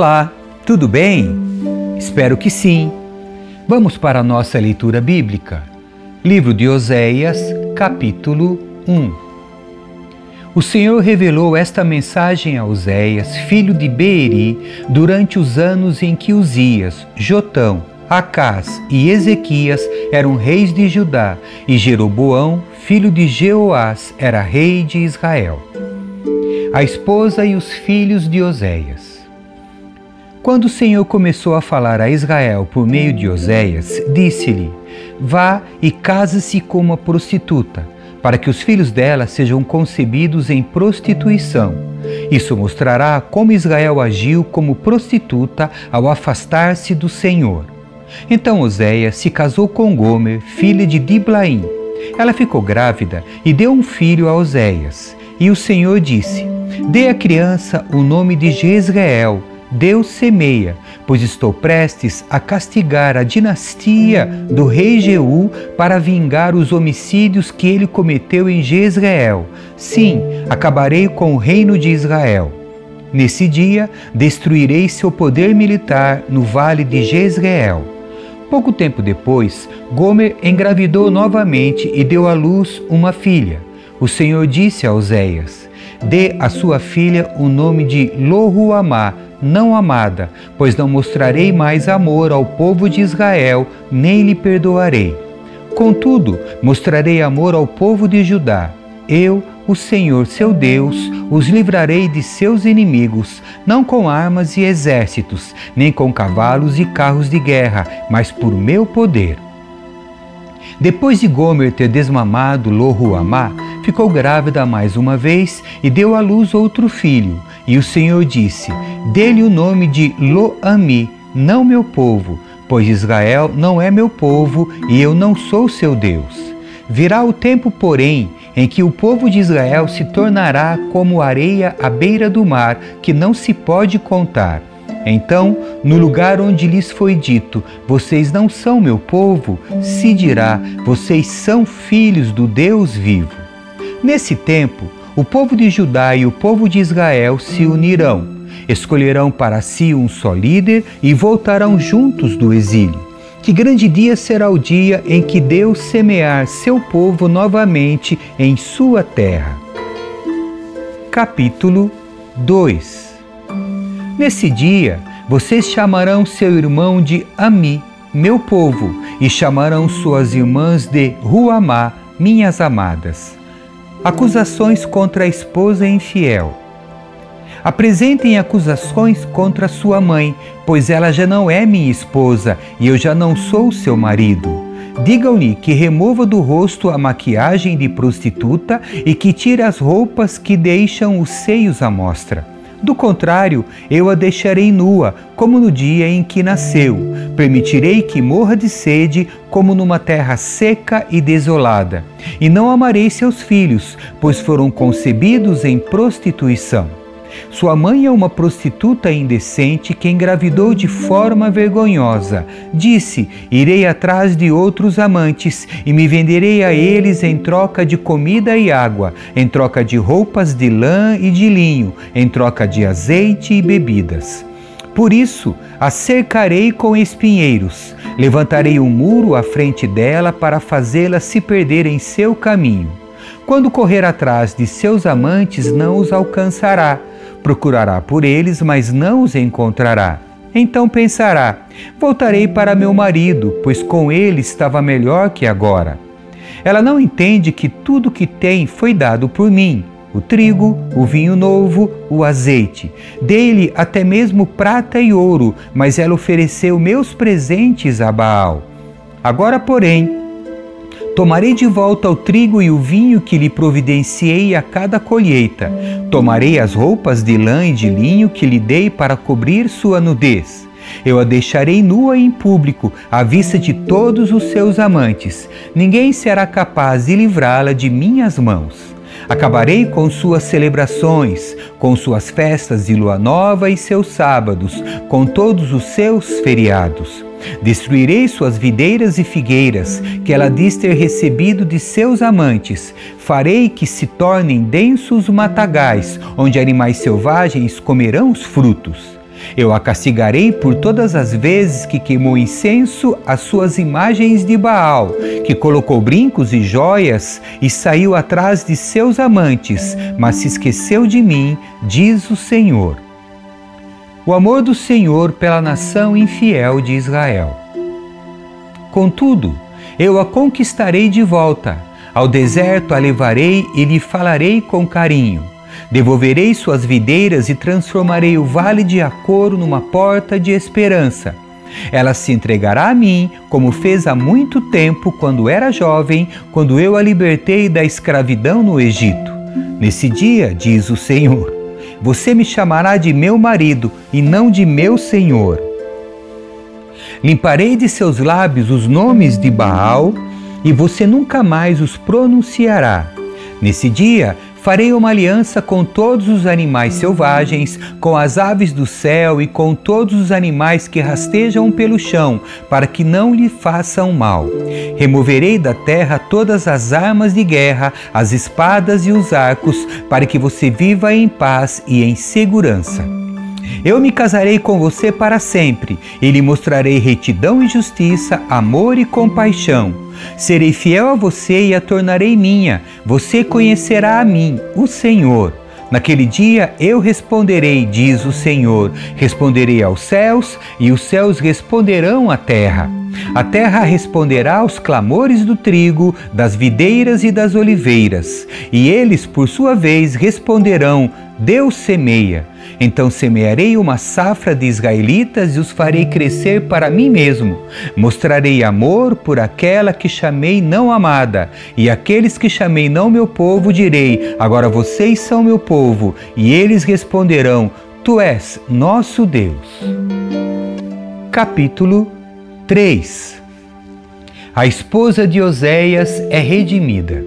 Olá, tudo bem? Espero que sim. Vamos para a nossa leitura bíblica. Livro de Oséias, capítulo 1. O Senhor revelou esta mensagem a Oséias, filho de Beeri, durante os anos em que Uzias, Jotão, Acás e Ezequias eram reis de Judá, e Jeroboão, filho de Jeoás, era rei de Israel. A esposa e os filhos de Oséias. Quando o Senhor começou a falar a Israel por meio de Oséias, disse-lhe: Vá e case-se com uma prostituta, para que os filhos dela sejam concebidos em prostituição. Isso mostrará como Israel agiu como prostituta ao afastar-se do Senhor. Então Oséias se casou com Gomer, filha de Diblaim. Ela ficou grávida e deu um filho a Oséias. E o Senhor disse: Dê à criança o nome de Jezreel, Deus semeia, pois estou prestes a castigar a dinastia do rei Jeú para vingar os homicídios que ele cometeu em Jezreel. Sim, acabarei com o reino de Israel. Nesse dia, destruirei seu poder militar no vale de Jezreel. Pouco tempo depois, Gomer engravidou novamente e deu à luz uma filha. O Senhor disse a Oséias: Dê à sua filha o nome de Lohuamá, não amada, pois não mostrarei mais amor ao povo de Israel, nem lhe perdoarei. Contudo, mostrarei amor ao povo de Judá. Eu, o Senhor seu Deus, os livrarei de seus inimigos, não com armas e exércitos, nem com cavalos e carros de guerra, mas por meu poder. Depois de Gomer ter desmamado Lohuamá, ficou grávida mais uma vez e deu à luz outro filho. E o Senhor disse: Dê-lhe o nome de Loami, não meu povo, pois Israel não é meu povo e eu não sou seu Deus. Virá o tempo, porém, em que o povo de Israel se tornará como areia à beira do mar, que não se pode contar. Então, no lugar onde lhes foi dito: Vocês não são meu povo, se dirá: Vocês são filhos do Deus vivo. Nesse tempo, o povo de Judá e o povo de Israel se unirão, escolherão para si um só líder e voltarão juntos do exílio. Que grande dia será o dia em que Deus semear seu povo novamente em sua terra. Capítulo 2 Nesse dia, vocês chamarão seu irmão de Ami, meu povo, e chamarão suas irmãs de Ruamá, minhas amadas. Acusações contra a esposa infiel. Apresentem acusações contra sua mãe, pois ela já não é minha esposa e eu já não sou seu marido. Digam-lhe que remova do rosto a maquiagem de prostituta e que tire as roupas que deixam os seios à mostra. Do contrário, eu a deixarei nua, como no dia em que nasceu. Permitirei que morra de sede, como numa terra seca e desolada. E não amarei seus filhos, pois foram concebidos em prostituição. Sua mãe é uma prostituta indecente que engravidou de forma vergonhosa. Disse: Irei atrás de outros amantes e me venderei a eles em troca de comida e água, em troca de roupas de lã e de linho, em troca de azeite e bebidas. Por isso, a cercarei com espinheiros, levantarei um muro à frente dela para fazê-la se perder em seu caminho. Quando correr atrás de seus amantes, não os alcançará Procurará por eles, mas não os encontrará. Então pensará: Voltarei para meu marido, pois com ele estava melhor que agora. Ela não entende que tudo que tem foi dado por mim: o trigo, o vinho novo, o azeite. Dei-lhe até mesmo prata e ouro, mas ela ofereceu meus presentes a Baal. Agora, porém, Tomarei de volta o trigo e o vinho que lhe providenciei a cada colheita. Tomarei as roupas de lã e de linho que lhe dei para cobrir sua nudez. Eu a deixarei nua em público, à vista de todos os seus amantes. Ninguém será capaz de livrá-la de minhas mãos. Acabarei com suas celebrações, com suas festas de lua nova e seus sábados, com todos os seus feriados. Destruirei suas videiras e figueiras, que ela diz ter recebido de seus amantes. Farei que se tornem densos matagais, onde animais selvagens comerão os frutos. Eu a castigarei por todas as vezes que queimou incenso às suas imagens de Baal, que colocou brincos e joias e saiu atrás de seus amantes, mas se esqueceu de mim, diz o Senhor. O amor do Senhor pela nação infiel de Israel. Contudo, eu a conquistarei de volta. Ao deserto a levarei e lhe falarei com carinho. Devolverei suas videiras e transformarei o vale de Acoro numa porta de esperança. Ela se entregará a mim, como fez há muito tempo, quando era jovem, quando eu a libertei da escravidão no Egito. Nesse dia, diz o Senhor, você me chamará de meu marido e não de meu senhor. Limparei de seus lábios os nomes de Baal e você nunca mais os pronunciará. Nesse dia, Farei uma aliança com todos os animais selvagens, com as aves do céu e com todos os animais que rastejam pelo chão, para que não lhe façam mal. Removerei da terra todas as armas de guerra, as espadas e os arcos, para que você viva em paz e em segurança. Eu me casarei com você para sempre e lhe mostrarei retidão e justiça, amor e compaixão. Serei fiel a você e a tornarei minha. Você conhecerá a mim, o Senhor. Naquele dia eu responderei, diz o Senhor. Responderei aos céus e os céus responderão à terra. A terra responderá aos clamores do trigo, das videiras e das oliveiras. E eles, por sua vez, responderão: Deus semeia. Então semearei uma safra de israelitas e os farei crescer para mim mesmo. Mostrarei amor por aquela que chamei não amada, e aqueles que chamei não meu povo direi: Agora vocês são meu povo. E eles responderão: Tu és nosso Deus. Capítulo 3 A esposa de Oséias é redimida.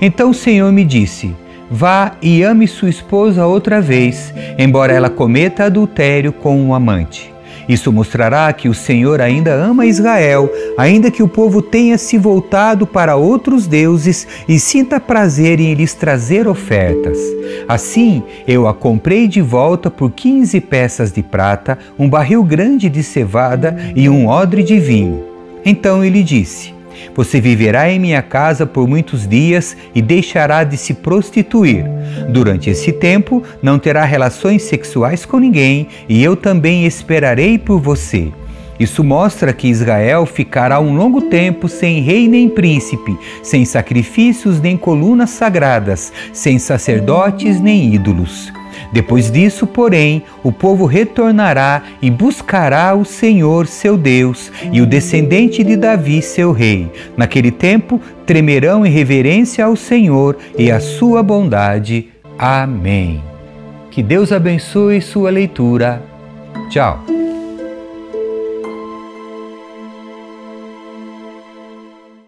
Então o Senhor me disse: Vá e ame sua esposa outra vez, embora ela cometa adultério com um amante. Isso mostrará que o Senhor ainda ama Israel, ainda que o povo tenha se voltado para outros deuses e sinta prazer em lhes trazer ofertas. Assim, eu a comprei de volta por quinze peças de prata, um barril grande de cevada e um odre de vinho. Então ele disse: você viverá em minha casa por muitos dias e deixará de se prostituir. Durante esse tempo, não terá relações sexuais com ninguém, e eu também esperarei por você. Isso mostra que Israel ficará um longo tempo sem rei nem príncipe, sem sacrifícios nem colunas sagradas, sem sacerdotes nem ídolos. Depois disso, porém, o povo retornará e buscará o Senhor seu Deus e o descendente de Davi seu rei. Naquele tempo, tremerão em reverência ao Senhor e à sua bondade. Amém. Que Deus abençoe sua leitura. Tchau.